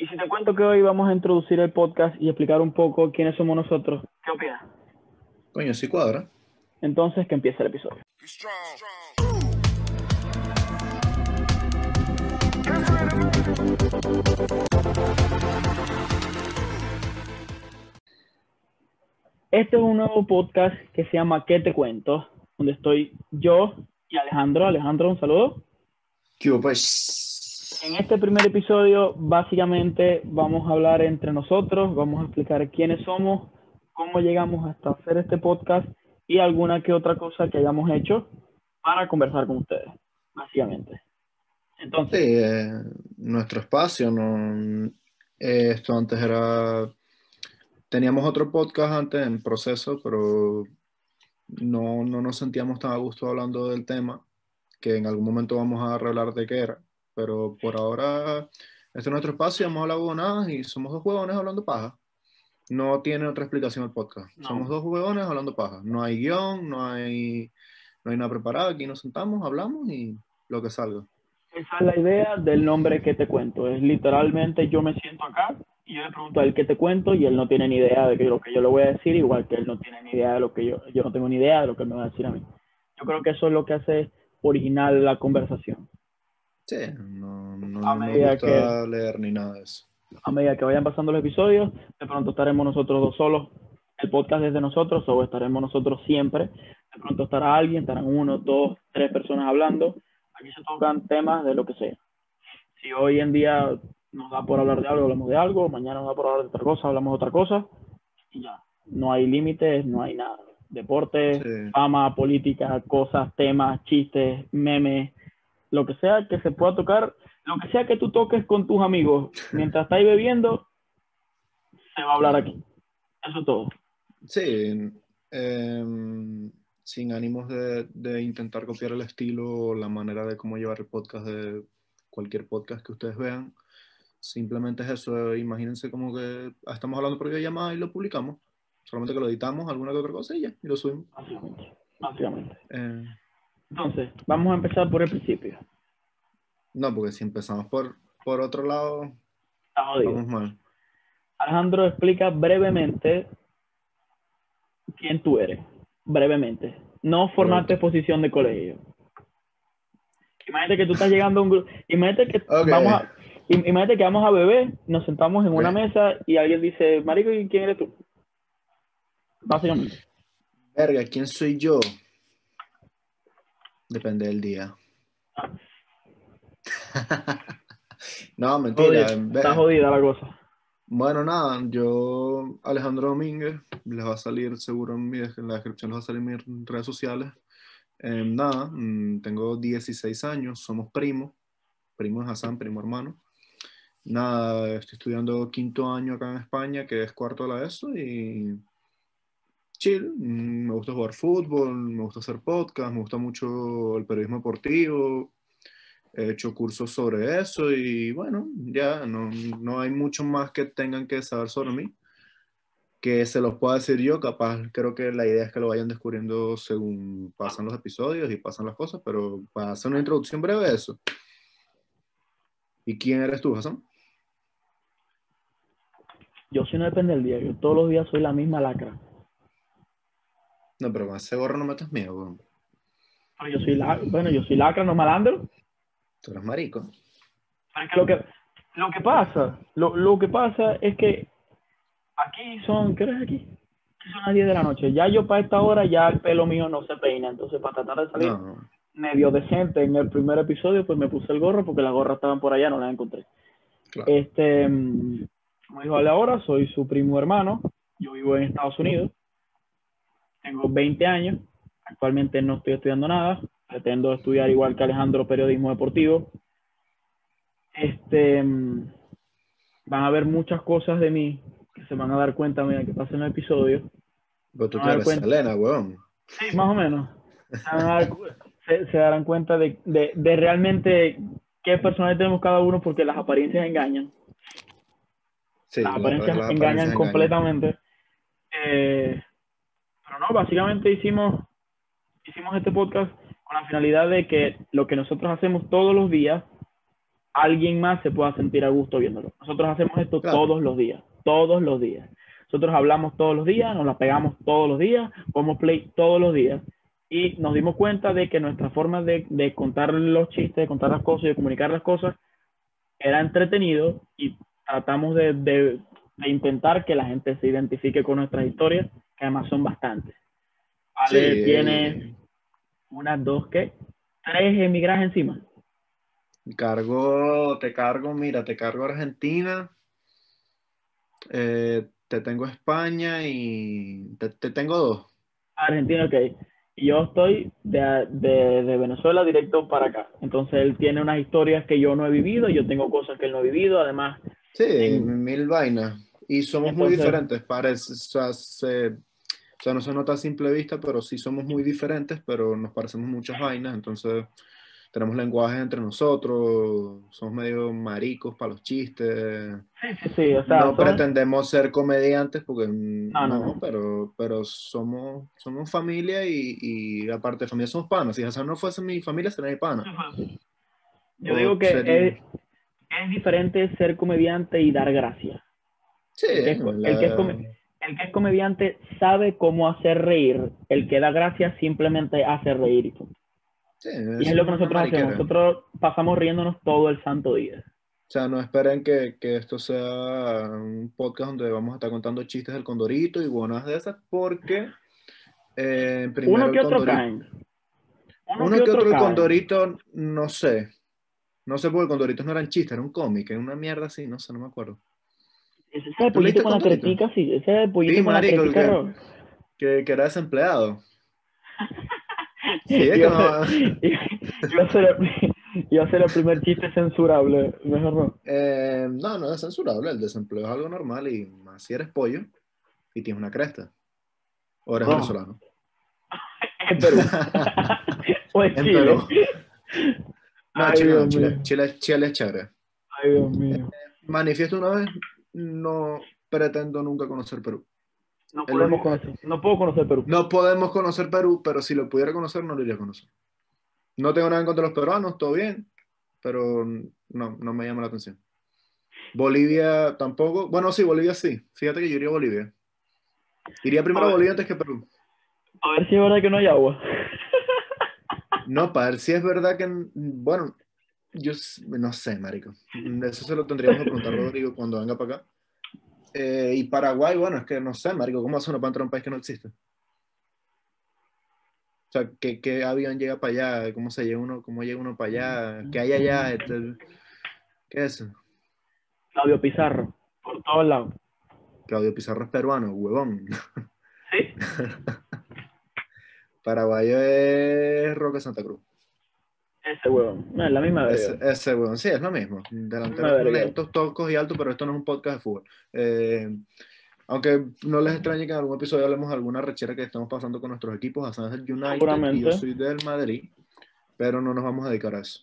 Y si te cuento que hoy vamos a introducir el podcast y explicar un poco quiénes somos nosotros, ¿qué opinas? Coño, sí cuadra. Entonces, que empiece el episodio. Este es un nuevo podcast que se llama ¿Qué te cuento? Donde estoy yo y Alejandro. Alejandro, un saludo. ¿Qué pues? En este primer episodio, básicamente, vamos a hablar entre nosotros, vamos a explicar quiénes somos, cómo llegamos hasta hacer este podcast y alguna que otra cosa que hayamos hecho para conversar con ustedes, básicamente. Entonces, eh, nuestro espacio, no, eh, esto antes era, teníamos otro podcast antes en proceso, pero no, no nos sentíamos tan a gusto hablando del tema, que en algún momento vamos a revelar de qué era, pero por ahora este es nuestro espacio, hemos hablado huevonadas y somos dos huevones hablando paja. No tiene otra explicación el podcast. No. Somos dos huevones hablando paja. No hay guion, no hay, no hay nada preparado. Aquí nos sentamos, hablamos y lo que salga. esa es la idea del nombre que te cuento. Es literalmente yo me siento acá y yo le pregunto a él qué te cuento y él no tiene ni idea de lo que yo le voy a decir, igual que él no tiene ni idea de lo que yo, yo no tengo ni idea de lo que él me va a decir a mí. Yo creo que eso es lo que hace original la conversación. Sí, no, no, A no me gusta leer ni nada de eso. A medida que vayan pasando los episodios, de pronto estaremos nosotros dos solos. El podcast es de nosotros o estaremos nosotros siempre. De pronto estará alguien, estarán uno, dos, tres personas hablando. Aquí se tocan temas de lo que sea. Si hoy en día nos da por hablar de algo, hablamos de algo. Mañana nos da por hablar de otra cosa, hablamos de otra cosa. Y ya. No hay límites, no hay nada. Deporte, Sí. fama, política, cosas, temas, chistes, memes, lo que sea que se pueda tocar, lo que sea que tú toques con tus amigos mientras estáis bebiendo, se va a hablar aquí. Eso es todo. Sí, em, sin ánimos de, de intentar copiar el estilo o la manera de cómo llevar el podcast de cualquier podcast que ustedes vean. Simplemente es eso, imagínense como que estamos hablando por videollamada y lo publicamos. Solamente que lo editamos, alguna que otra cosa y ya, y lo subimos. Básicamente. Básicamente. Eh, Entonces, vamos a empezar por el principio. no, porque si empezamos por, por otro lado, jodido. vamos mal. Alejandro explica brevemente quién tú eres. Brevemente. No formarte posición de colegio. Imagínate que tú estás llegando a un grupo. Imagínate que vamos a. im- Imagínate que vamos a beber, nos sentamos en una mesa y alguien dice, Marico, ¿y quién eres tú? Básicamente. Verga, ¿quién soy yo? Depende del día. no, mentira. Está jodida la cosa. Bueno, nada, yo, Alejandro Domínguez, les va a salir seguro en, mi, en la descripción, les va a salir mis redes sociales. Eh, nada, mm, tengo 16 años, somos primos, primo de Hassan, primo hermano. Nada, estoy estudiando quinto año acá en España, que es cuarto de la ESO, y chill, mm, me gusta jugar fútbol, me gusta hacer podcast, me gusta mucho el periodismo deportivo, he hecho cursos sobre eso y bueno, ya no, no hay mucho más que tengan que saber sobre mí que se los pueda decir yo, capaz creo que la idea es que lo vayan descubriendo según pasan los episodios y pasan las cosas, pero para hacer una introducción breve de eso. ¿Y quién eres tú, Hassan? Yo sí no depende del día. Yo todos los días soy la misma lacra. No, pero con ese gorro no metas miedo, weón. Pero yo soy la, bueno, yo soy lacra, no malandro. Tú eres marico. Pero es que lo que, lo que pasa, lo, lo que pasa es que aquí son, ¿qué hora es aquí? Aquí son las 10 de la noche. Ya yo para esta hora ya el pelo mío no se peina. Entonces para tratar de salir No, medio decente en el primer episodio, pues me puse el gorro porque las gorras estaban por allá, no las encontré. claro. Este, mm, como dijo Ale ahora, soy su primo hermano. Yo vivo en Estados Unidos. Tengo 20 años. Actualmente no estoy estudiando nada. Pretendo estudiar igual que Alejandro periodismo deportivo. Este, mm, van a ver muchas cosas de mí que se van a dar cuenta a medida que pasen el episodio. Pero tú eres cuenta. Selena, weón. Sí, más o menos. Se, van a dar cu- se- se darán cuenta de, de- de realmente qué personajes tenemos cada uno porque las apariencias engañan. Sí, las la- apariencias las engañan completamente. Eh, pero no, básicamente hicimos, hicimos este podcast con la finalidad de que lo que nosotros hacemos todos los días, alguien más se pueda sentir a gusto viéndolo. Nosotros hacemos esto Claro. todos los días, todos los días. Nosotros hablamos todos los días, nos la pegamos todos los días, ponemos play todos los días y nos dimos cuenta de que nuestra forma de, de contar los chistes, de contar las cosas y de comunicar las cosas era entretenido y tratamos de, de- de intentar que la gente se identifique con nuestras historias, que además son bastantes. Ale Sí. tiene unas dos, ¿qué? Tres emigrajes encima. Cargo, te cargo, mira, te cargo Argentina, eh, te tengo España y te, te tengo dos. Argentina, ok. Y yo estoy de, de, de Venezuela directo para acá. Entonces él tiene unas historias que yo no he vivido, yo tengo cosas que él no ha vivido, además, Sí, mil vainas. Y somos muy diferentes, parece, o sea, se- o sea, no se nota a simple vista, pero sí somos muy diferentes, pero nos parecemos muchas vainas, entonces tenemos lenguajes entre nosotros, somos medio maricos para los chistes. sí, sí, sí, o sea, no pretendemos ser comediantes porque No, no, pero, pero somos, somos familia y, y aparte de familia somos panas. Si Hassan no fuese mi familia, sería mi pana. yo O digo que sería- es, es diferente ser comediante y dar gracia. Sí, El que es la- el que es come- El que es comediante sabe cómo hacer reír, el que da gracia simplemente hace reír. Sí, Y es lo que nosotros mariquera. hacemos. Nosotros pasamos riéndonos todo el santo día. O sea, no esperen que, que esto sea un podcast donde vamos a estar contando chistes del Condorito y buenas de esas, porque eh, primero Uno el que otro Condorito- caen. Uno que otro el caen. Condorito, no sé. No sé porque el Condorito no era un chiste, era un cómic, era una mierda así, no sé, no me acuerdo. Ese es el ¿Tú leíste pollito con la cretica, sí. Ese es el pollito Sí, con la marico, el cretica. que-. Que, que era desempleado. Sí, es que Iba a ser- iba a ser el- iba a ser el primer chiste censurable. Mejor no. Eh, no, no es censurable, el desempleo es algo normal y más si eres pollo y tienes una cresta. O eres No. venezolano. En Perú. o en En Chile. Perú. No, Ay, Chile, no, Chile. Chile, Chile es chévere. Ay, Dios mío. Manifiesto una vez, no pretendo nunca conocer Perú. No podemos conocer. No puedo conocer Perú. No podemos conocer Perú, pero si lo pudiera conocer, no lo iría a conocer. No tengo nada en contra de los peruanos, todo bien, pero no, no me llama la atención. Bolivia tampoco. Bueno, sí, Bolivia sí. Fíjate que yo iría a Bolivia. Iría primero a A. Bolivia antes que a Perú. A ver si es verdad que no hay agua. No, para ver si es verdad que, bueno, yo no sé, marico. Eso se lo tendríamos que preguntar a Rodrigo cuando venga para acá. Eh, y Paraguay, bueno, es que no sé, marico, ¿cómo hace uno para entrar a un país que no existe? O sea, ¿qué, qué avión llega para allá? ¿Cómo se llega uno? ¿Cómo llega uno para allá? ¿Qué hay allá? Este, ¿Qué es eso? Claudio Pizarro. Por todos lados. Claudio Pizarro es peruano, huevón. ¿Sí? Paraguayo es Roque Santa Cruz. Ese huevón. No, es la misma Ese, verga. ese huevón, sí, es lo mismo. Delanteros lentos, tocos y altos, pero esto no es un podcast de fútbol. Eh, aunque no les extrañe que en algún episodio hablemos de alguna rechera que estamos pasando con nuestros equipos. Hassan es del United y yo soy del Madrid, pero no nos vamos a dedicar a eso.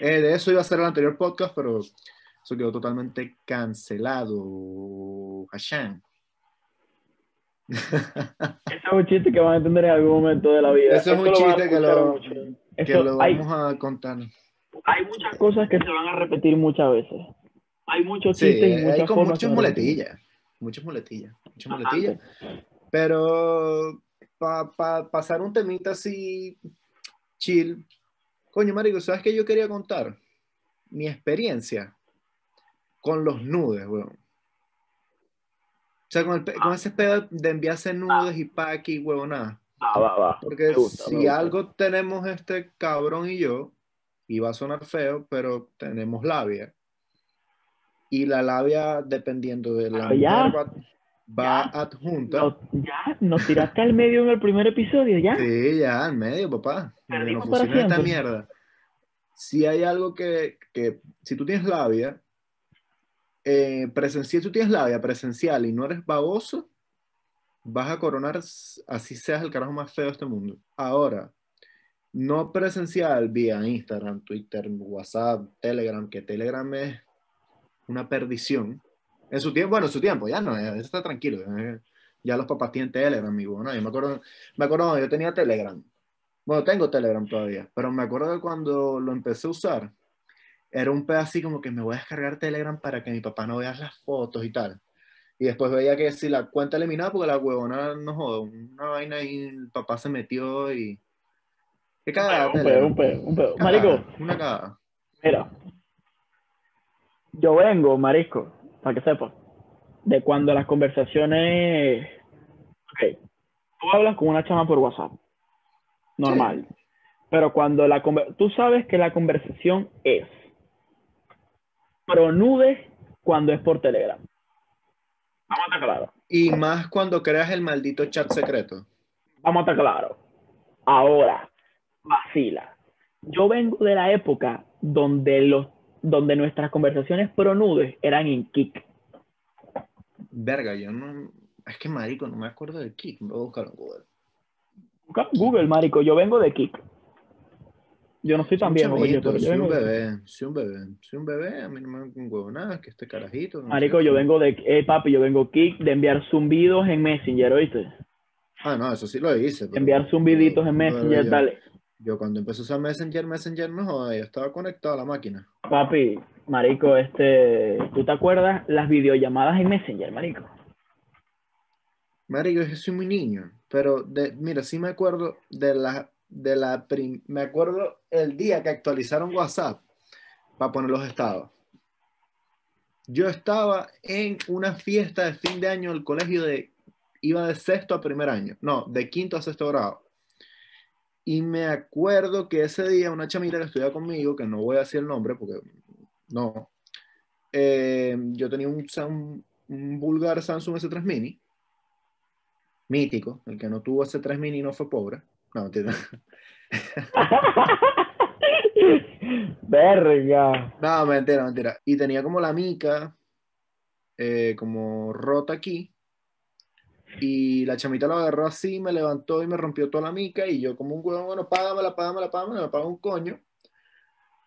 Eh, de eso iba a ser el anterior podcast, pero eso quedó totalmente cancelado. Hassan. Ese es un chiste que van a entender en algún momento de la vida. Ese es un lo chiste que lo- mucho. Que Esto- lo hay, vamos a contar. hay muchas cosas que se van a repetir muchas veces. Hay muchos Sí, chistes y muchas hay con muchas que muletillas. Muchas muletillas. Muchas muletillas. Pero para pasar un temita así chill, coño, marico, ¿sabes qué yo quería contar? Mi experiencia con los nudes, weón. O sea, con, el con ese pedo de enviarse nudes y pack y huevonada. Va, va, va. Porque gusta, si algo tenemos este cabrón y yo, y va a sonar feo, pero tenemos labia. Y la labia, dependiendo de la Pero ya. mujer, va, va Ya. adjunta. No, ya, nos tiraste al medio en el primer episodio, ya. Sí, ya, al medio, papá. Perdimos No para esta mierda. Si hay algo que, que si tú tienes labia, eh, presencial, tú tienes labia presencial y no eres baboso, vas a coronar así seas el carajo más feo de este mundo. Ahora, no presencial vía Instagram, Twitter, WhatsApp, Telegram, que Telegram es una perdición. En su tiempo, bueno, en su tiempo, ya no, ya está tranquilo. Ya los papás tienen Telegram, amigo. ¿no? Yo me acuerdo, me acuerdo yo tenía Telegram. Bueno, tengo Telegram todavía, pero me acuerdo de cuando lo empecé a usar. era un pedo así como que me voy a descargar Telegram para que mi papá no vea las fotos y tal. Y después veía que si la cuenta eliminada, porque la huevona no joda, una vaina y el papá se metió y. ¿Qué cagada? Un pedo, un pedo, un pedo. Marico. Una cagada. Mira. Yo vengo, Marisco, para que sepas, de cuando las conversaciones. Ok. Tú hablas con una chama por WhatsApp. Normal. Pero cuando la. Tú sabes que la conversación es pronude cuando es por Telegram. Vamos a estar claro. Y más cuando creas el maldito chat secreto. Vamos a estar claro. Ahora, vacila. Yo vengo de la época donde los donde nuestras conversaciones pronudes eran en Kik. Verga, yo no. Es que marico, no me acuerdo de Kik. Voy a buscarlo en Google. Google, marico. Yo vengo de Kik. Yo no soy tan viejo, oye, pero soy un bebé, soy un bebé, soy un bebé, a mí no me un huevo nada, que este carajito. Marico, yo vengo de, eh, papi, yo vengo kick de enviar zumbidos en Messenger, ¿oíste? Ah, no, eso sí lo hice. enviar zumbiditos en Messenger, dale. Yo cuando empecé a usar Messenger, Messenger no joder, yo estaba conectado a la máquina. Papi, marico, este, ¿tú te acuerdas las videollamadas en Messenger, marico? Marico, yo soy muy niño, pero de, mira, sí me acuerdo de las de la me acuerdo el día que actualizaron WhatsApp para poner los estados. Yo estaba en una fiesta de fin de año del colegio de iba de sexto a primer año, no, de quinto a sexto grado. Y me acuerdo que ese día una chamita que estudiaba conmigo, que no voy a decir el nombre porque no, eh, yo tenía un, un, un vulgar Samsung S3 Mini, mítico, el que no tuvo S3 Mini no fue pobre no, mentira. Verga. No, mentira, mentira. Y tenía como la mica, eh, como rota aquí. Y la chamita lo agarró así, me levantó y me rompió toda la mica. Y yo, como un huevón, bueno, págamela, págamela, págamela, me paga un coño.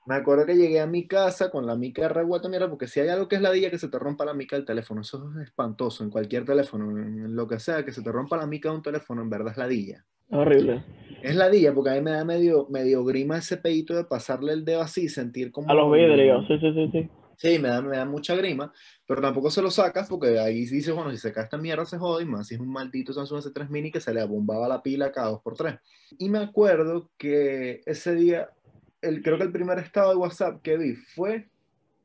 Me acuerdo que llegué a mi casa con la mica revuelta, mira, porque si hay algo que es la día que se te rompa la mica del teléfono, eso es espantoso en cualquier teléfono, en lo que sea, que se te rompa la mica de un teléfono, en verdad es la dilla. Horrible. Es la día, porque a mí me da medio, medio grima ese pedito de pasarle el dedo así, sentir como... A los vidrios, sí, sí, sí, sí. Sí, me da, me da mucha grima, pero tampoco se lo sacas porque ahí dices, bueno, si se cae esta mierda se jode, y más si es un maldito Samsung S3 Mini que se le abombaba la pila cada dos por tres. Y me acuerdo que ese día, el, creo que el primer estado de WhatsApp que vi fue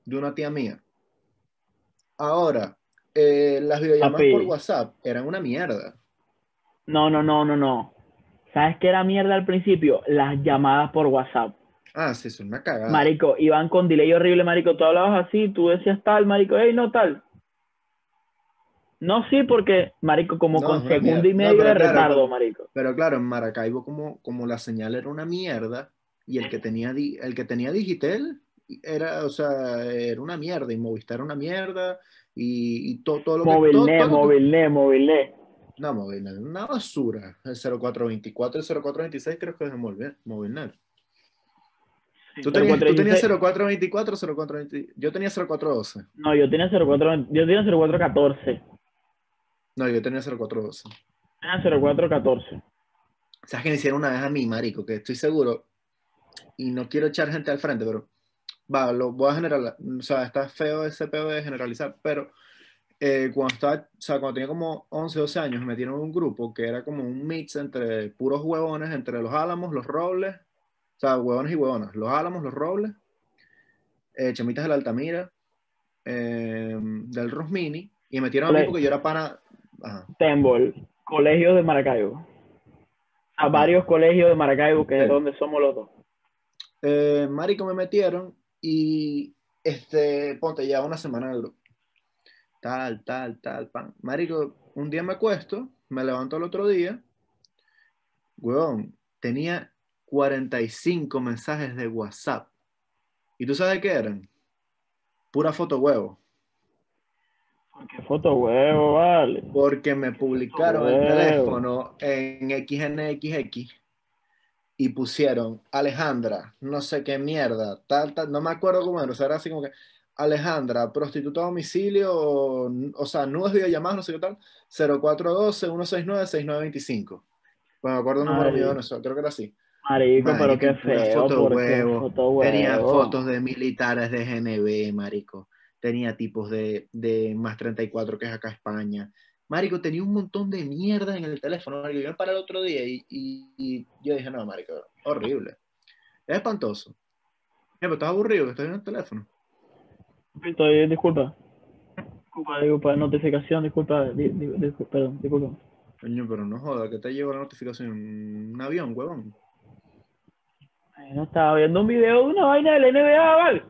de una tía mía. Ahora, eh, las videollamadas por WhatsApp eran una mierda. No, no, no, no, no. ¿Sabes qué era mierda al principio? Las llamadas por WhatsApp. Ah, sí, es una cagada. Marico, iban con delay horrible, marico. Tú hablabas así, tú decías tal, marico, hey, no tal. No, sí, porque, marico, como con segundo y medio de retardo, marico. Pero claro, en Maracaibo como, como la señal era una mierda y el que tenía, el que tenía Digital era, o sea, era una mierda y Movistar era una mierda y, y todo, todo lo que... Movilnet, Movilnet, Movilnet. No, Movilnet, una basura. El 0424 el 0426 creo que es de Movilnet. ¿Tú, tenías, ¿Tú tenías 0424 o 0420? Yo tenía 0412. No, yo tenía 04, yo tenía 0414. No, yo tenía 0412. Tenía 0414. ¿Sabes que me hicieron una vez a mí, marico? Que estoy seguro, y no quiero echar gente al frente, pero va, lo voy a generar, o sea, está feo ese pedo de generalizar, pero eh, cuando, estaba, o sea, cuando tenía como 11, 12 años, me metieron en un grupo que era como un mix entre puros huevones, entre los álamos, los robles, o sea, huevones y huevonas, los álamos, los robles, eh, chamitas de la Altamira, eh, del Rosmini, y me metieron a mí porque yo era pana. Tembol, colegio de Maracaibo. A varios colegios de Maracaibo, que es donde somos los dos. Marico me metieron y este, ponte ya una semana en el grupo tal, tal, tal, pan. Marico, un día me acuesto, me levanto el otro día, huevón, tenía 45 mensajes de WhatsApp. ¿Y tú sabes qué eran? Pura foto huevo. ¿Qué foto huevo, vale? Porque me publicaron el teléfono en XNXX y pusieron Alejandra, no sé qué mierda, tal, tal, no me acuerdo cómo era, o sea, era así como que Alejandra, prostituta a domicilio, o, sea, nudos videollamadas, no sé qué tal, 0412-169-6925. Bueno, me acuerdo el número mío de eso, creo que era así. Marico, pero qué feo. foto porque huevo. foto huevo. Tenía fotos de militares de GNB, marico. Tenía tipos de, de más 34 que es acá España. Marico, tenía un montón de mierda en el teléfono. Marico, yo me paré el otro día y, y- y yo dije, no, marico, horrible. Es espantoso. Eh, pero estás aburrido que estás en el teléfono. Estoy, disculpa. Disculpa, disculpa, notificación, disculpa, di- di- disculpa, perdón, disculpa. Coño, pero no joda, que te llegó la notificación. Un avión, huevón. Ay, No estaba viendo un video de una vaina del NBA, ¿vale?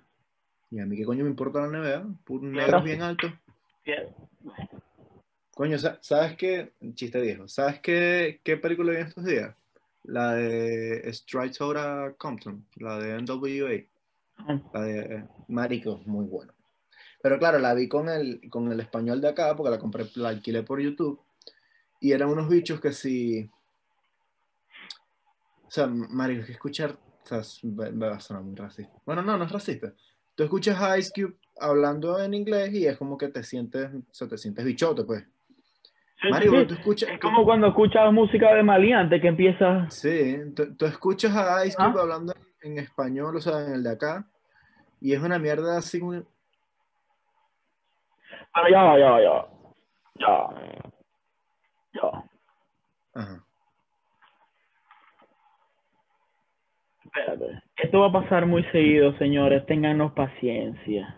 Y a mí qué coño me importa la NBA. Puro Tienes negros bien altos. Bien. Coño, sa- ¿sabes qué? Chiste viejo. ¿Sabes qué, qué película vi en estos días? La de Strikes Outta Compton, la de NWA. La de Marico, muy bueno. Pero claro, la vi con el, con el español de acá, porque la compré, la alquilé por YouTube. Y eran unos bichos que sí. O sea, Marico, que escuchar. O sea, va, va a sonar muy racista. Bueno, no, no es racista. Tú escuchas a Ice Cube hablando en inglés y es como que te sientes, o sea, te sientes bichote, pues. Sí, Marico, sí, tú escuchas. Es como cuando escuchas música de maleante que empieza. Sí, tú, tú escuchas a Ice Cube Ah. hablando en español, o sea, en el de acá, y es una mierda así muy. Pero ya va, ya ya va. Ya. Ya. Ajá. Espérate. Esto va a pasar muy seguido, señores. Téngannos paciencia.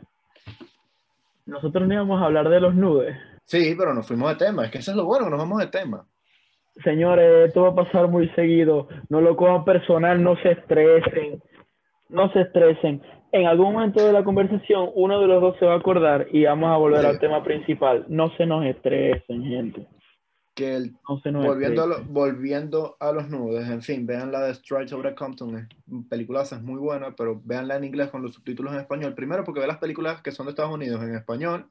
Nosotros no íbamos a hablar de los nudes. Sí, pero nos fuimos de tema, es que eso es lo bueno, nos vamos de tema. Señores, esto va a pasar muy seguido. No lo cojan personal, no se estresen. No se estresen. En algún momento de la conversación, uno de los dos se va a acordar y vamos a volver Sí. al tema principal. No se nos estresen, gente. Que el, No se nos volviendo, a estresen. lo- volviendo a los nudes, en fin, vean la de Strikes Over Compton, es película es muy buena, pero véanla en inglés con los subtítulos en español. Primero, porque ve las películas que son de Estados Unidos en español,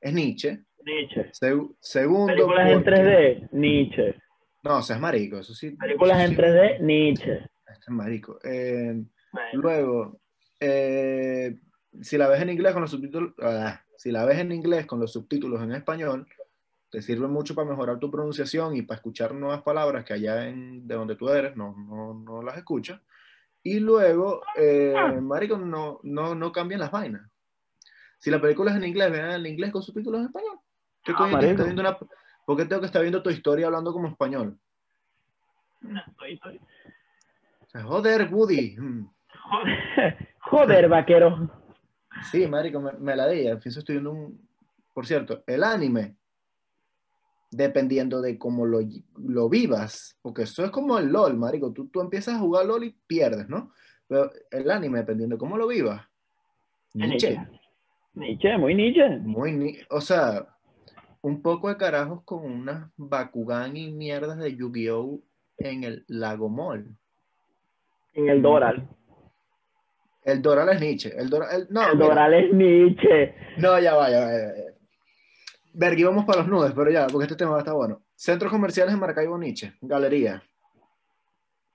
es Nietzsche. Nietzsche. Segu- segundo, Películas en porque- 3D, Nietzsche. No, o sea, es marico, eso sí. Películas eso en sí- 3D, Nietzsche. Este es marico. Eh, Bueno, Luego, eh, si la ves en inglés con los subtítulos, ah, si la ves en inglés con los subtítulos en español, te sirve mucho para mejorar tu pronunciación y para escuchar nuevas palabras que allá en, de donde tú eres no, no, no las escuchas. Y luego, eh, marico, no, no, no cambian las vainas. Si la película es en inglés, vean en inglés con subtítulos en español. ¿Qué Ah, coño viendo una- ¿Por qué tengo que estar viendo tu historia hablando como español? estoy- estoy- O sea, joder, Woody. Mm. Joder, joder, vaquero. Sí, marico, me, me la di. Pienso estoy viendo un... Por cierto, el anime, dependiendo de cómo lo, lo vivas, porque eso es como el LOL, marico. Tú, tú empiezas a jugar LOL y pierdes, ¿no? Pero el anime, dependiendo de cómo lo vivas, Nietzsche, Nietzsche, muy Nietzsche. muy... ni- O sea, un poco de carajos con unas Bakugan y mierdas de Yu-Gi-Oh! en el Lago Mall. En el Doral. El Doral es Nietzsche. El Doral... el- no, el. Doral es Nietzsche. No, ya va, ya va. ya va. Vamos para los nudes, pero ya, porque este tema va a estar bueno. Centros comerciales en Maracaibo Nietzsche, galería.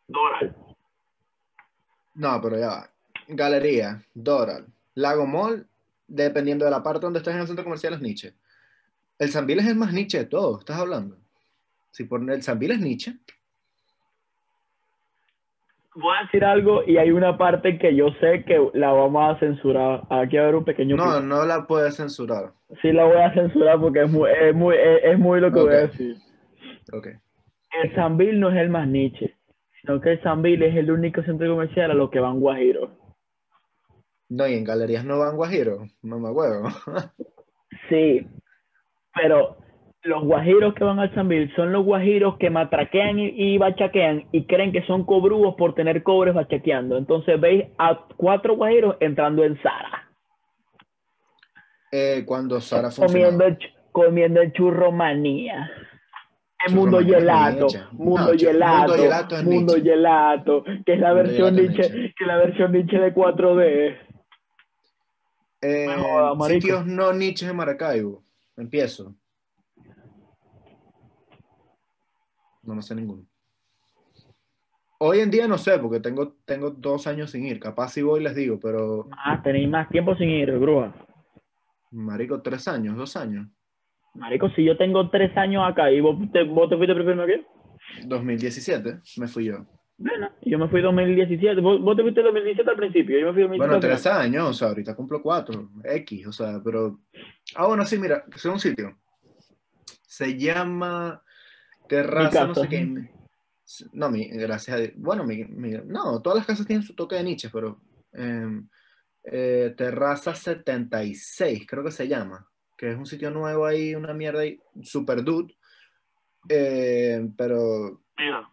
Doral. No, pero ya va. Galería, Doral, Lago Mall, dependiendo de la parte donde estés en el centro comercial es Nietzsche. El Sambil es el más Nietzsche de todo, estás hablando. Si por el Sambil es Nietzsche, Voy a decir algo y hay una parte que yo sé que la vamos a censurar. Aquí va a haber un pequeño. no, no la puedes censurar. Sí, la voy a censurar porque es muy, es muy, es, es muy lo que voy a Ok. decir. Ok. El Sambil no es el más Nietzsche, sino que el Sambil es el único centro comercial a lo que van guajiros. No, y en galerías no van guajiro, no me huevo. Sí, pero los guajiros que van al Sambil son los guajiros que matraquean y, y bachaquean y creen que son cobrúos por tener cobres bachaqueando. Entonces veis a cuatro guajiros entrando en Sara, Eh, cuando Sara comiendo el, comiendo el churro manía. El mundo gelato, Nietzsche. mundo No, gelato, Mundo Gelato es mundo Nietzsche. gelato, que es la Mundo versión Nietzsche, Nietzsche. que es la versión Nietzsche de 4D. Eh, joda, sitios no niches en Maracaibo. Empiezo. No, no sé ninguno. Hoy en día no sé, porque tengo, tengo dos años sin ir. Capaz si voy les digo, pero Ah, tenéis más tiempo sin ir, grúa. marico, tres años, dos años. Marico, si yo tengo tres años acá y vos te, vos te fuiste primero que 2017 me fui yo. Bueno, yo me fui 2017. ¿Vos, vos te fuiste 2017 al principio? Yo me fui 2017 Bueno, tres años, o sea, ahorita cumplo cuatro, X, o sea, pero... Ah, bueno, sí, mira, es un sitio. Se llama Terraza, no sé qué. No, mi, gracias a Dios. Bueno, mi, mi- no, todas las casas tienen su toque de niche, pero... eh, eh, Terraza 76, creo que se llama, que es un sitio nuevo ahí, una mierda ahí, super dude. Eh, pero Mira,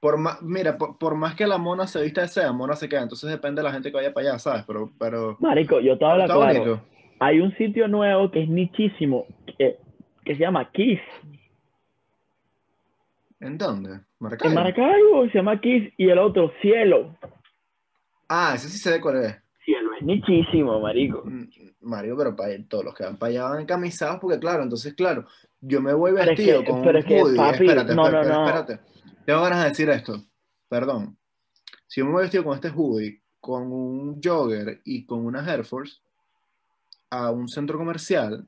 por más, mira, por, por más que la mona se vista de seda, mona se queda, entonces depende de la gente que vaya para allá, ¿sabes? Pero, pero Marico, yo hablo está claro. Hay un sitio nuevo que es nichísimo, que, que se llama Kiss. ¿En dónde? Maracaibo. En Maracaibo se llama Kiss y el otro Cielo. Ah, ese sí sé de cuál es. Cielo es nichísimo, marico. Mm, Mario, pero para todos los que van para allá van encamisados, porque claro, entonces claro, yo me voy Pero es vestido que- con pero un es que, hoodie. papi, espérate, no, espérate, no, no. espérate. Tengo ganas de decir esto. Perdón. Si yo me voy vestido con este hoodie, con un jogger y con una Air Force a un centro comercial,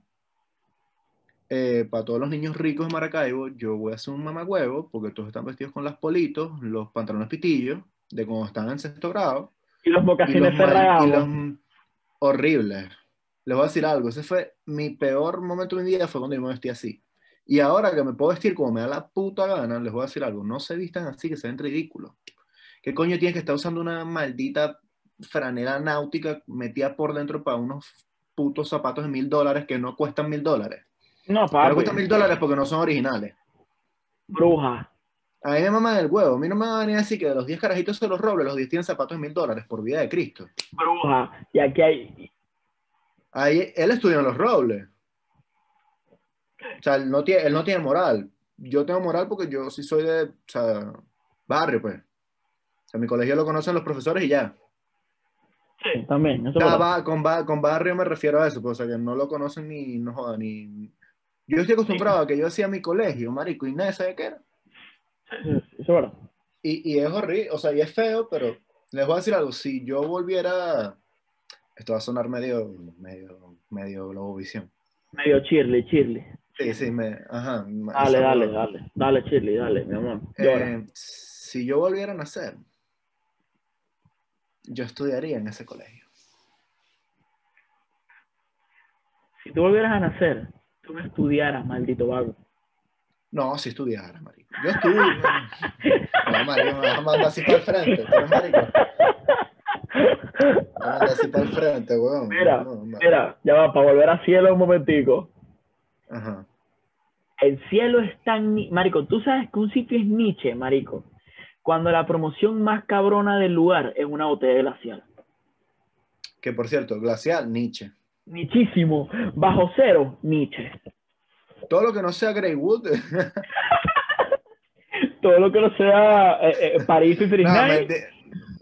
eh, para todos los niños ricos de Maracaibo, yo voy a hacer un mamagüevo, porque todos están vestidos con las politos, los pantalones pitillos, de cuando están en sexto grado, Y los mocasines los horribles. Les voy a decir algo, ese fue mi peor momento de mi vida, fue cuando yo me vestí así. Y ahora que me puedo vestir como me da la puta gana, les voy a decir algo, no se vistan así, que se ven ridículos. ¿Qué coño tienes que estar usando una maldita franela náutica metida por dentro para unos putos zapatos de mil dólares que no cuestan mil dólares? No, No papi. cuestan mil dólares porque no son originales. Bruja. A mí me maman el huevo, a mí no me van a venir a decir que de los 10 carajitos de los robles, los 10 tienen zapatos de mil dólares, por vida de Cristo. Bruja. Y aquí hay. Ahí, él estudió en los robles. O sea, él no, tiene, él no tiene moral. Yo tengo moral porque yo sí soy de, o sea, barrio, pues. O sea, mi colegio lo conocen los profesores y ya. Sí, también. Eso ba- con, ba- con barrio me refiero a eso, pues, o sea, que no lo conocen ni, no jodan, ni... Yo estoy acostumbrado a que yo hacía mi colegio, marico, y nadie sabe qué era. Sí, Eso. Y, y es horrible, o sea, y es feo, pero les voy a decir algo, si yo volviera, esto va a sonar medio, medio, medio Globovisión. Medio chirly, chirly. Sí, sí, me, ajá. Dale, dale, dale. Dale, chirly, dale, mi amor. Eh, si yo volviera a nacer, yo estudiaría en ese colegio. Si tú volvieras a nacer, tú no estudiaras, maldito vago. No, si estudiara, marico. Yo estudio. No, marico, me vas a mandar así para el frente. eres marico. Me vas a mandar así para el frente, weón. Mira, No, Mira, ya va, para volver a cielo un momentico. Ajá. El cielo es tan... Marico, tú sabes que un sitio es Nietzsche, marico. Cuando la promoción más cabrona del lugar es una botella de glacial. Que por cierto, glacial, Nietzsche. Nichísimo. Bajo cero, Nietzsche. Todo lo que no sea Greywood. Todo lo que no sea eh, eh, París y no, menti-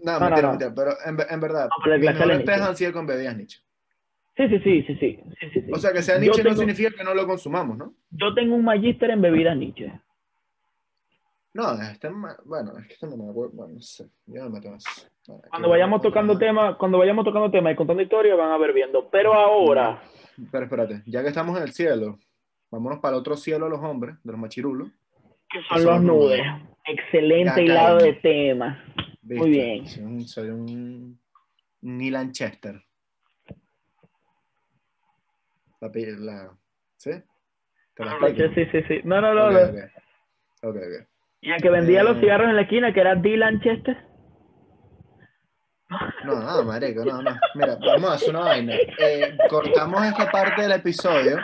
no, No, no, mentira, no. mentira, pero en, ve- en verdad, pero mis mejores han sido con bebidas Nietzsche. Sí, sí, sí, sí, sí, sí. O sea, que sea Nietzsche no significa que no lo consumamos, ¿no? Yo tengo un magíster en bebidas Nietzsche. No, ma- bueno, es que no me acuerdo, bueno, no sé, yo no me. Bueno, Cuando vayamos tocando temas, cuando vayamos tocando temas y contando historias, van a ver viendo. Pero ahora, Pero espérate, ya que estamos en el cielo, vámonos para el otro cielo los hombres, de los machirulos. que son los nudes. Excelente hilado de. ¿viste? Muy bien. Soy un, soy un, un Ilan Chester. La, la, ¿Sí? ¿Te la Sí, sí, sí. No, no, no. Ok, no. ok. Ok, ok. Y el que vendía los Eh. cigarros en la esquina, que era Dylan Chester. No, no, marico, no, no. Mira, vamos a hacer una vaina. Eh, cortamos esta parte del episodio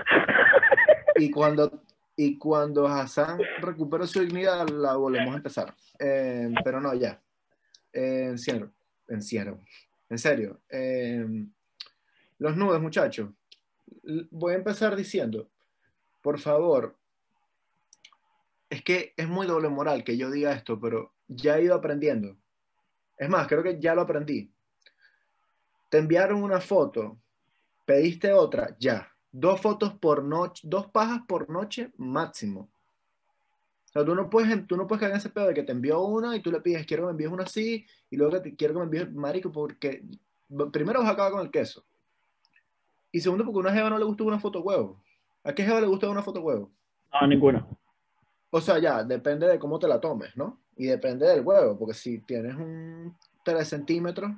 y cuando, y cuando Hassan recupere su dignidad la volvemos a empezar. Eh, pero no, ya. Eh, encierro. Encierro. En serio. Los nudes, muchachos. Voy a empezar diciendo, por favor, es que es muy doble moral que yo diga esto, pero ya he ido aprendiendo. Es más, creo que ya lo aprendí. Te enviaron una foto, pediste otra, ya. Dos fotos por noche, dos pajas por noche máximo. O sea, tú no puedes, tú no puedes caer en ese pedo de que te envió una y tú le pides, quiero que me envíes una así, y luego que te quiero que me envíes marico, porque primero vas a acabar con el queso. Y segundo, porque a una jeva no le gusta una foto huevo. ¿A qué jeva le gusta una foto huevo? No, ninguna. O sea, ya, depende de cómo te la tomes, ¿no? Y depende del huevo, porque si tienes un 3 centímetros.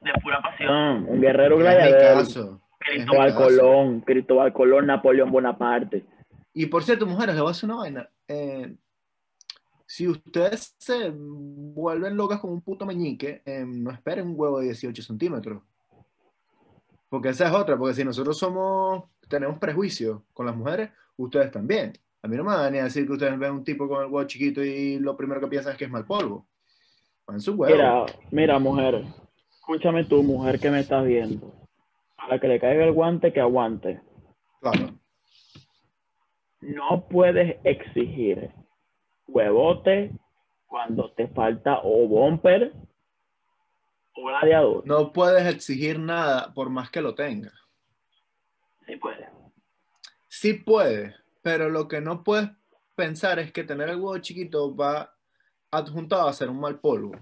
De pura pasión, un guerrero gladiador. Cristóbal Colón, Cristóbal Colón, Napoleón Bonaparte. Y por cierto, mujeres, le voy a hacer una vaina. Eh, si ustedes se vuelven locas con un puto meñique, eh, no esperen un huevo de 18 centímetros. Porque esa es otra, porque si nosotros somos, tenemos prejuicios con las mujeres, ustedes también. A mí no me van a decir que ustedes ven un tipo con el huevo chiquito y lo primero que piensan es que es mal polvo. Su huevo. Mira, mira, mujer, escúchame tú, mujer que me estás viendo. Para que le caiga el guante, que aguante. Claro. No puedes exigir huevote cuando te falta o bumper o gladiador. No puedes exigir nada por más que lo tenga. Sí puede. Sí puede, pero lo que no puedes pensar es que tener el huevo chiquito va adjuntado a ser un mal polvo.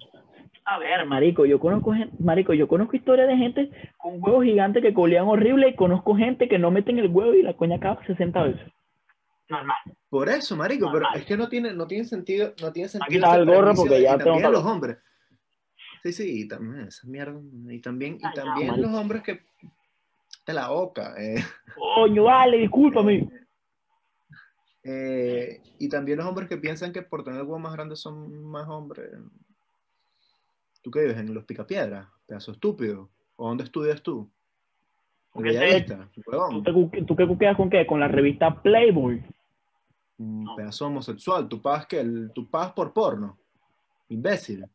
A ver, marico, yo conozco marico, yo conozco historias de gente con huevos gigantes que colían horrible y conozco gente que no meten el huevo y la coña acaba 60 veces. Normal. Por eso, marico, pero es que no tiene, no tiene sentido, no tiene sentido. Aquí está el gorro porque ya tengo los hombres. Sí, sí, y también esa mierda, y también, y también los hombres que te la boca. Eh. Coño, vale, discúlpame. Eh, y también los hombres que piensan que por tener huevos más grandes son más hombres. ¿Tú qué vives? ¿En los picapiedras? Pedazo estúpido. ¿O dónde estudias tú? ¿Tú, ¿Tú, qué cuqueas con qué? ¿Con la revista Playboy? Un pedazo homosexual. Tú pagas, que tú pagas por porno. Imbécil.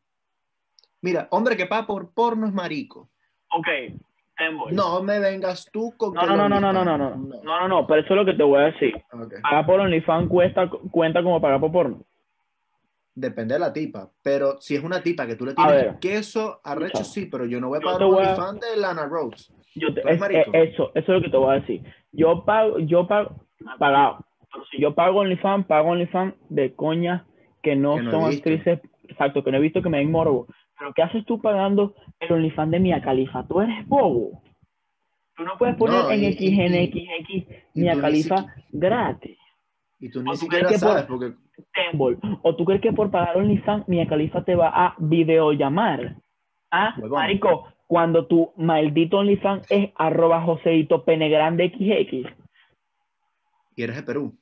Mira, hombre que paga por porno es marico. Ok, no me vengas tú con. No, no, no, no, no, no, no, no, no. No, no, pero eso es lo que te voy a decir. Okay. Pagar por OnlyFans cuesta, cuenta como pagar por porno. Depende de la tipa, pero si es una tipa que tú le tienes ver, queso arrecho, sí, pero yo no voy a pagar por OnlyFans a... de Lana Rhodes. Yo te, es, eso, eso es lo que te voy a decir. Yo pago, yo pago, ah, pagado. Si yo pago OnlyFans, pago OnlyFans de coñas que no, que no son actrices, exacto, que no he visto que me den morbo. Pero ¿qué haces tú pagando el OnlyFans de Mia Califa? Tú eres bobo. Tú no puedes poner en XNXX Mia Califa gratis. Y tú ni siquiera sabes porque... O tú crees que por pagar OnlyFans Mia Califa te va a videollamar. Ah, marico, cuando tu maldito OnlyFans es arroba Joseito Penegrande XX. Y eres de Perú.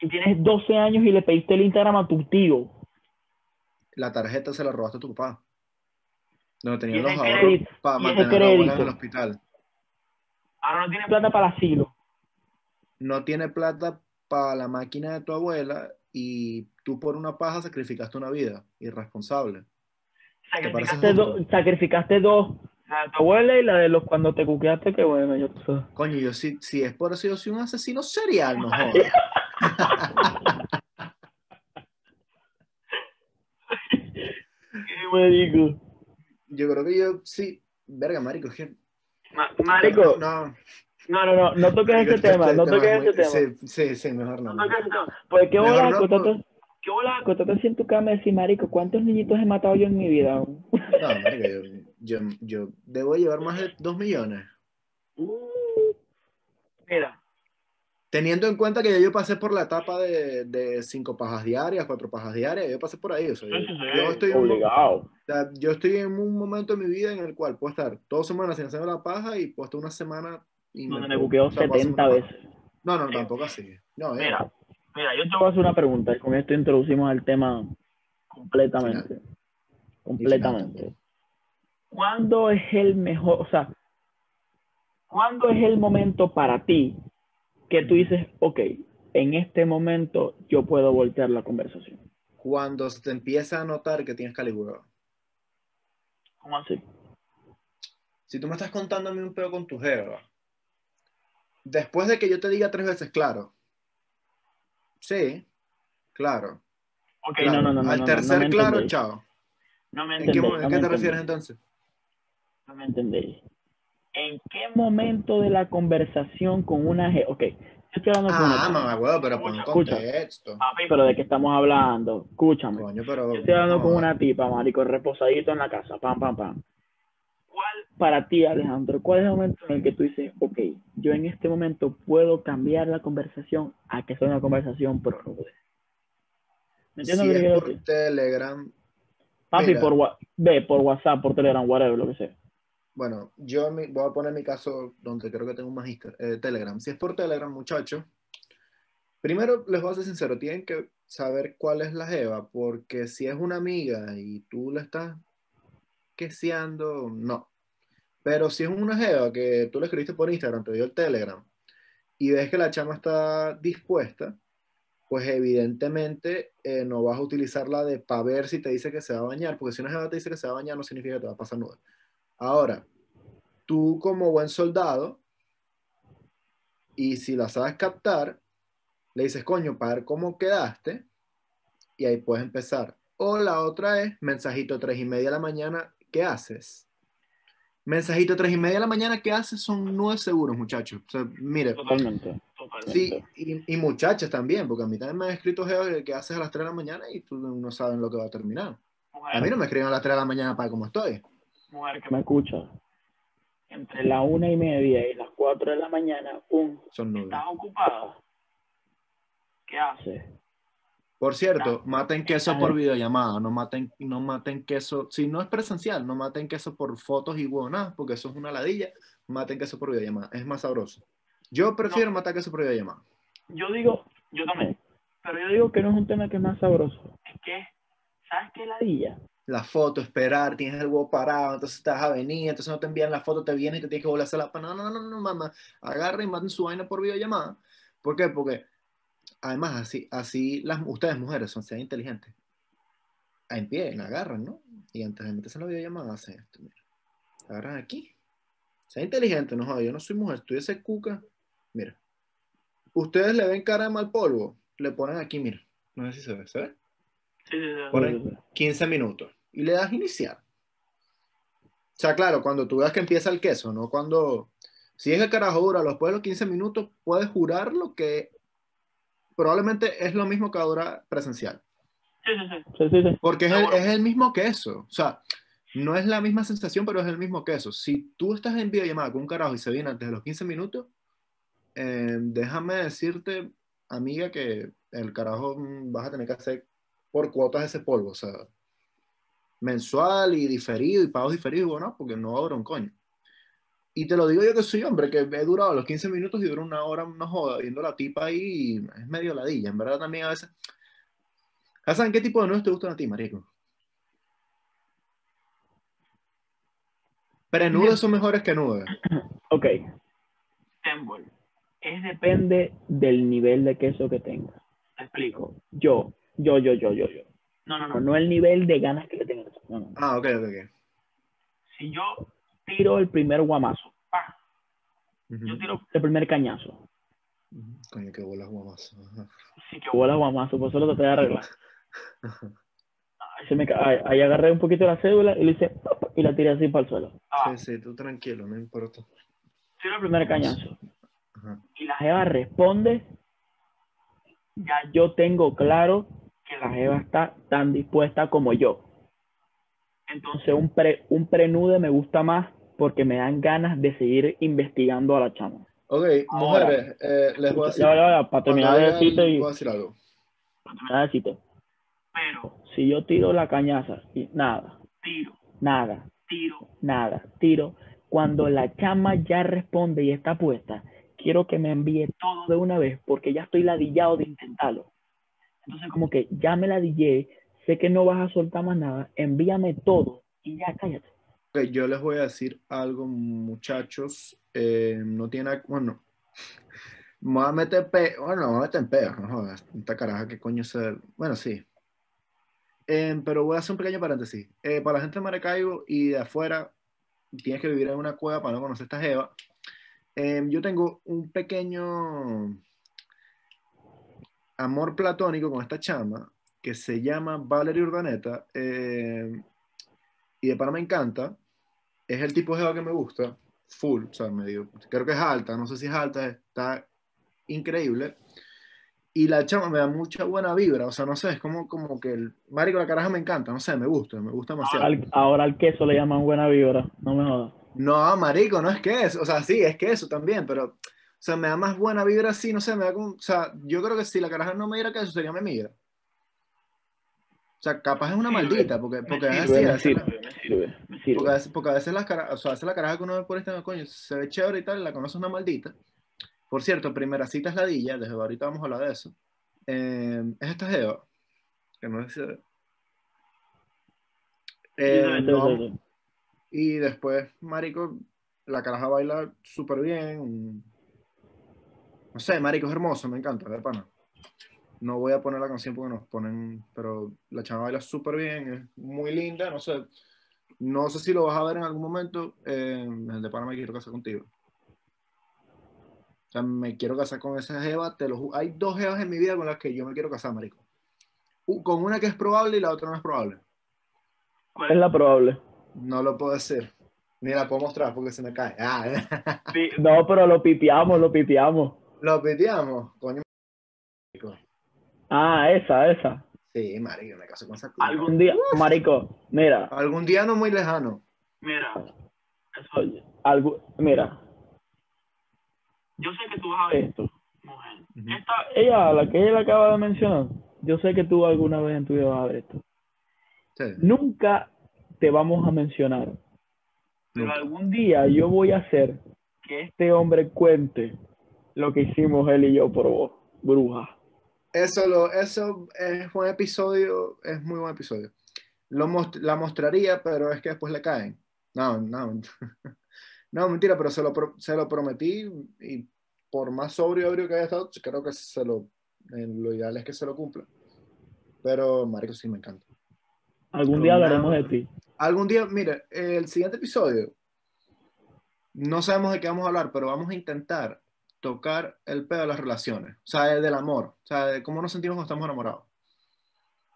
Y tienes 12 años y le pediste el Instagram a tu tío la tarjeta se la robaste a tu papá. No tenía los ahorros para mantener a en el hospital. Ahora no tiene plata para asilo. No tiene plata para la máquina de tu abuela y tú por una paja sacrificaste una vida. Irresponsable. Sacrificaste, sacrificaste dos. La de tu abuela y la de los cuando te cuqueaste, que bueno, yo Coño, yo si, si es por eso, yo soy un asesino serial, no marico. Yo creo que yo sí. Verga, marico, es marico. No. No, no, no, no toques ese tema, no toques ese tema. Sí, sí, sí, mejor no. No toques ese tema. Porque qué bola, no, no. qué bola, acostate así en tu cama y decir, marico, ¿cuántos niñitos he matado yo en mi vida? No, marico, yo, yo, yo debo llevar más de dos millones. Uh, mira, teniendo en cuenta que yo pasé por la etapa de, de, cinco pajas diarias, cuatro pajas diarias, yo pasé por ahí. O sea, yo, estoy obligado. En, yo estoy en un momento de mi vida en el cual puedo estar dos semanas sin hacer la paja y puedo estar una semana. Y no, me buqueo 70 veces. No, no, tampoco así. No, mira, mira, yo te voy a hacer una pregunta y con esto introducimos al tema completamente. Completamente. ¿Cuándo es el mejor, o sea, cuándo es el momento para ti que tú dices, ok, en este momento yo puedo voltear la conversación? Cuando se te empieza a notar que tienes caligüeva. ¿Cómo así? Si tú me estás contando a mí un pedo con tu jeva, después de que yo te diga tres veces claro, sí, claro. Ok, no, no, no. Al tercer claro, chao. No me ¿En qué, ¿en qué te refieres entonces? No me entendéis. ¿En qué momento de la conversación con una G? Ok, estoy hablando con ah, mamá, huevo, pero pon contexto. Papi, pero ¿de qué estamos hablando? Escúchame. Coño, pero, estoy hablando con una tipa, marico, reposadito en la casa, pam, pam, pam. ¿Cuál, para ti, Alejandro, cuál es el momento en el que tú dices, ok, yo en este momento puedo cambiar la conversación a que sea una conversación pro ¿Me Si entiendes es quiero por? Telegram, Papi, mira. por, ve, por WhatsApp, por Telegram, whatever, lo que sea. Bueno, yo voy a poner mi caso donde creo que tengo magíster, eh, Telegram. Si es por Telegram, muchachos, primero les voy a ser sincero, tienen que saber cuál es la jeva, porque si es una amiga y tú le estás queseando, no. Pero si es una jeva que tú le escribiste por Instagram, te dio el Telegram, y ves que la chama está dispuesta, pues evidentemente eh, no vas a utilizarla de para ver si te dice que se va a bañar, porque si una jeva te dice que se va a bañar no significa que te va a pasar nuda. Ahora, tú como buen soldado, y si la sabes captar, le dices, coño, para ver cómo quedaste, y ahí puedes empezar. O la otra es, mensajito tres y media de la mañana, ¿qué haces? Mensajito tres y media de la mañana, ¿qué haces? Son nueve seguros, muchachos. O sea, mire, Totalmente. totalmente. sí, y, y muchachas también, porque a mí también me han escrito geos que, haces a las 3 de la mañana y tú no sabes lo que va a terminar. Mujer, A mí no me escriben a las 3 de la mañana para cómo estoy. Mujer que me escucha. Entre la una y media y las cuatro de la mañana, pum, Son nueve. ¿estás ocupada? ¿Qué haces? Por cierto, maten queso por videollamada, no maten, no maten queso, si no es presencial, no maten queso por fotos y huevonadas, porque eso es una ladilla, maten queso por videollamada, es más sabroso. Yo prefiero matar queso por videollamada. Yo digo, yo también, pero yo digo que no es un tema que es más sabroso. Es que, ¿sabes qué ladilla? La foto, esperar, tienes el huevo parado, entonces estás a venir, entonces no te envían la foto, te vienes y te tienes que volver a hacer la... No, no, no, no, mamá, agarren y maten su vaina por videollamada. ¿Por qué? Porque además así, así las, ustedes mujeres son sean inteligentes. En pie, la agarran, ¿no? Y antes de meterse en la videollamada hacen esto, mira. Agarran aquí. Sea inteligente, no jodas, yo no soy mujer, estoy ese cuca. Mira. Ustedes le ven cara de mal polvo, le ponen aquí, mira. No sé si se ve, ¿se ve? Sí, sí, sí. Por ahí. 15 minutos. Y le das iniciar. O sea, claro, cuando tú veas que empieza el queso, ¿no? Cuando, si es el carajo dura, después de los 15 minutos, puedes jurar lo que probablemente es lo mismo que dura presencial. Sí, sí, sí. Sí, sí, sí. Porque es el, es el mismo queso. O sea, no es la misma sensación, pero es el mismo queso. Si tú estás en videollamada con un carajo y se viene antes de los 15 minutos, eh, déjame decirte, amiga, que el carajo mm, vas a tener que hacer por cuotas ese polvo. O sea, mensual y diferido y pagos diferidos, bueno, porque no va a durar un coño. Y te lo digo yo que soy hombre, que he durado los 15 minutos y dura una hora, una joda, viendo la tipa ahí, es medio ladilla. En verdad también a veces... ¿Saben qué tipo de nudes te gustan a ti, marico? Prenudes son mejores que nudes. Ok. Es depende del nivel de queso que tengas. Te explico. Yo, yo, yo, yo, yo, yo. No, no, no, no el nivel de ganas que le tengas. No. Ah, ok, ok, ok. Si yo tiro el primer guamazo, ¡pa! Ujú. yo tiro el primer cañazo. Coño, qué bolas guamas. Ajá. Sí que bola guamazo, por eso lo traté de arreglar. Ahí, se me ca- ahí- ahí agarré un poquito la cédula y le hice y la tiré así para el suelo. Ah, Sí, sí, tú tranquilo, no importa. tiro el primer cañazo. Ajá. y la jeva responde, ya yo tengo claro que la jeva está tan dispuesta como yo. Entonces un, pre, un prenude me gusta más porque me dan ganas de seguir investigando a la chama. Ok, Ahora. mujeres, eh, les voy a decir. Ya, ya, para terminar de digan, decirte y- voy a decir algo. para terminar de decirte. Pero si yo tiro la cañaza y nada, tiro, nada, tiro, nada, tiro, cuando la chama ya responde y está puesta, quiero que me envíe todo de una vez porque ya estoy ladillado de intentarlo. Entonces como que ya me ladillé, sé que no vas a soltar más nada, envíame todo y ya cállate. Yo les voy a decir algo, muchachos. eh, no tiene. Bueno, me voy a meter pe. Bueno, me voy a meter en. Esta caraja, ¿qué coño se. Bueno, sí. Eh, pero voy a hacer un pequeño paréntesis. Eh, para la gente de Maracaibo y de afuera, tienes que vivir en una cueva para no conocer esta jeva. Eh, yo tengo un pequeño amor platónico con esta chama que se llama Valerie Urdaneta. eh, y de para me encanta. Es el tipo de jeva que me gusta. Full, o sea, medio. Creo que es alta, no sé si es alta, está increíble. Y la chama me da mucha buena vibra, o sea, no sé, es como, como que el. Marico, la caraja me encanta, no sé, me gusta, me gusta demasiado. Ahora al, ahora al queso le llaman buena vibra, no me jodas. No, marico, no es que eso, o sea, sí, es que eso también, pero, o sea, me da más buena vibra así, no sé, me da como, o sea, yo creo que si la caraja no me diera que eso sería mi amiga. O sea, capaz es una maldita, porque, porque me sirve, a veces sirve, me sirve, me sirve. Porque a veces, porque a veces las cara- o sea, a veces la caraja que uno ve por Instagram, coño, se ve chévere y tal, la conoce una maldita. Por cierto, primera cita es la Dilla, desde ahorita vamos a hablar de eso. Eh, es esta Jeva, que no sé si. Eh, no- sí. y después, marico, la caraja baila súper bien. No sé, marico, es hermoso, me encanta, de pana. No voy a poner la canción porque nos ponen, pero la chava baila súper bien, es muy linda, no sé. No sé si lo vas a ver en algún momento. eh, el de pana me quiero casar contigo. O sea, me quiero casar con esa jeva, te lo Hay dos jevas en mi vida con las que yo me quiero casar, marico. Con una que es probable y la otra no es probable. ¿Cuál es la probable? No lo puedo decir. Ni la puedo mostrar porque se me cae. Ah, Sí, no, pero lo pipiamos, lo pipiamos. Lo piteamos, coño. marico. Ah, esa, esa. Sí, marico, me caso con esa Algún día, marico, mira, Algún día no muy lejano. mira, eso, algo, mira, yo sé que tú vas a ver esto, mujer. Esta, ella, la que ella acaba de mencionar, yo sé que tú alguna vez en tu vida vas a ver esto. Sí. Nunca te vamos a mencionar, pero algún día yo voy a hacer que este hombre cuente lo que hicimos él y yo por vos, bruja. Eso, lo, eso es buen episodio, es muy buen episodio. Lo most- la mostraría, pero es que después le caen. No, no. No, mentira, pero se lo, pro- se lo prometí y por más sobrio que haya estado, creo que se lo, eh, lo ideal es que se lo cumpla. Pero, marico, sí me encanta. Algún día hablaremos de ti. Algún día, mire, el siguiente episodio, no sabemos de qué vamos a hablar, pero vamos a intentar tocar el pedo de las relaciones, o sea, del amor, o sea, de cómo nos sentimos cuando estamos enamorados.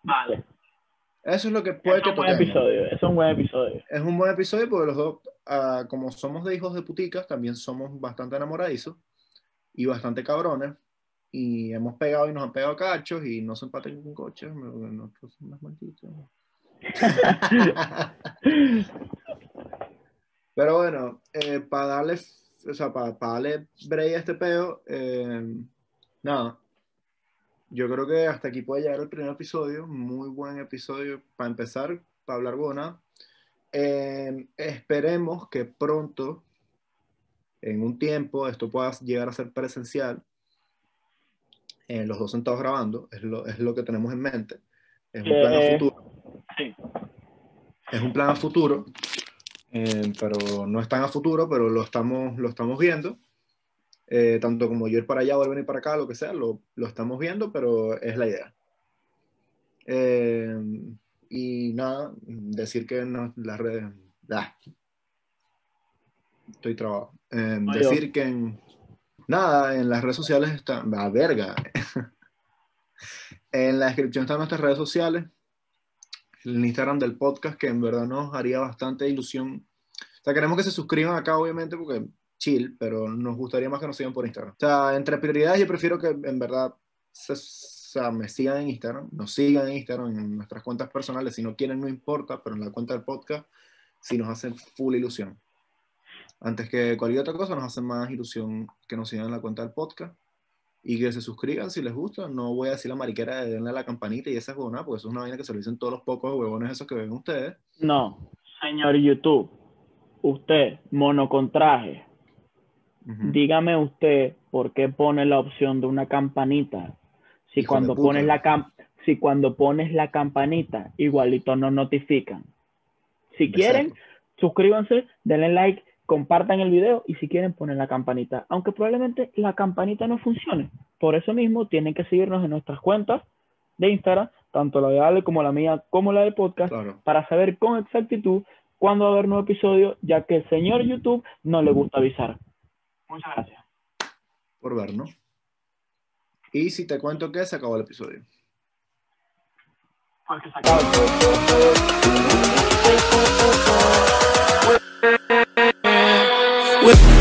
Vale. Eso es lo que Es puede un que buen toquemos. episodio, es un buen episodio. Es un buen episodio porque los dos, ah, como somos de hijos de puticas, también somos bastante enamoradizos y bastante cabrones. Y hemos pegado y nos han pegado cachos y no se empaten con coches. Nosotros somos más malditos. Pero bueno, eh, para darle, o sea, para, darle break a este peo, eh, nada. Yo creo que hasta aquí puede llegar el primer episodio. Muy buen episodio para empezar, para hablar buena. Eh, esperemos que pronto, en un tiempo, esto pueda llegar a ser presencial. Eh, los dos sentados grabando, es lo, es lo que tenemos en mente. Es un plan a Eh, futuro Sí. es un plan a futuro, eh, pero no es tan a futuro, pero lo estamos, lo estamos viendo. Eh, tanto como yo ir para allá o venir para acá, lo que sea, lo, lo estamos viendo, pero es la idea. Eh, y nada, decir que no, las redes... ah, estoy trabado. Eh, decir que en, nada, en las redes sociales está... ¡Ah, verga! en la descripción están nuestras redes sociales el Instagram del podcast, que en verdad nos haría bastante ilusión. O sea, queremos que se suscriban acá, obviamente, porque chill, pero nos gustaría más que nos sigan por Instagram. O sea, entre prioridades, yo prefiero que en verdad se, o sea, me sigan en Instagram, nos sigan en Instagram, en nuestras cuentas personales. Si no quieren, no importa, pero en la cuenta del podcast, sí nos hacen full ilusión. Antes que cualquier otra cosa, nos hace más ilusión que nos sigan en la cuenta del podcast y que se suscriban si les gusta. No voy a decir la mariquera de denle a la campanita y esa huevona, porque eso es una vaina que se lo dicen todos los pocos huevones esos que ven ustedes. No, señor YouTube, usted, mono con traje, Ujú. dígame usted por qué pone la opción de una campanita. Si Hijo cuando pones la cam si cuando pones la campanita, igualito nos notifican. Si quieren, suscríbanse, denle like, compartan el video y si quieren ponen la campanita, aunque probablemente la campanita no funcione. Por eso mismo tienen que seguirnos en nuestras cuentas de Instagram, tanto la de Ale como la mía, como la del podcast, Claro. para saber con exactitud cuándo va a haber nuevo episodio, ya que el señor YouTube no le gusta avisar. Muchas gracias. por ver, ¿no? Y si te cuento que se acabó el episodio. Porque se acaba el with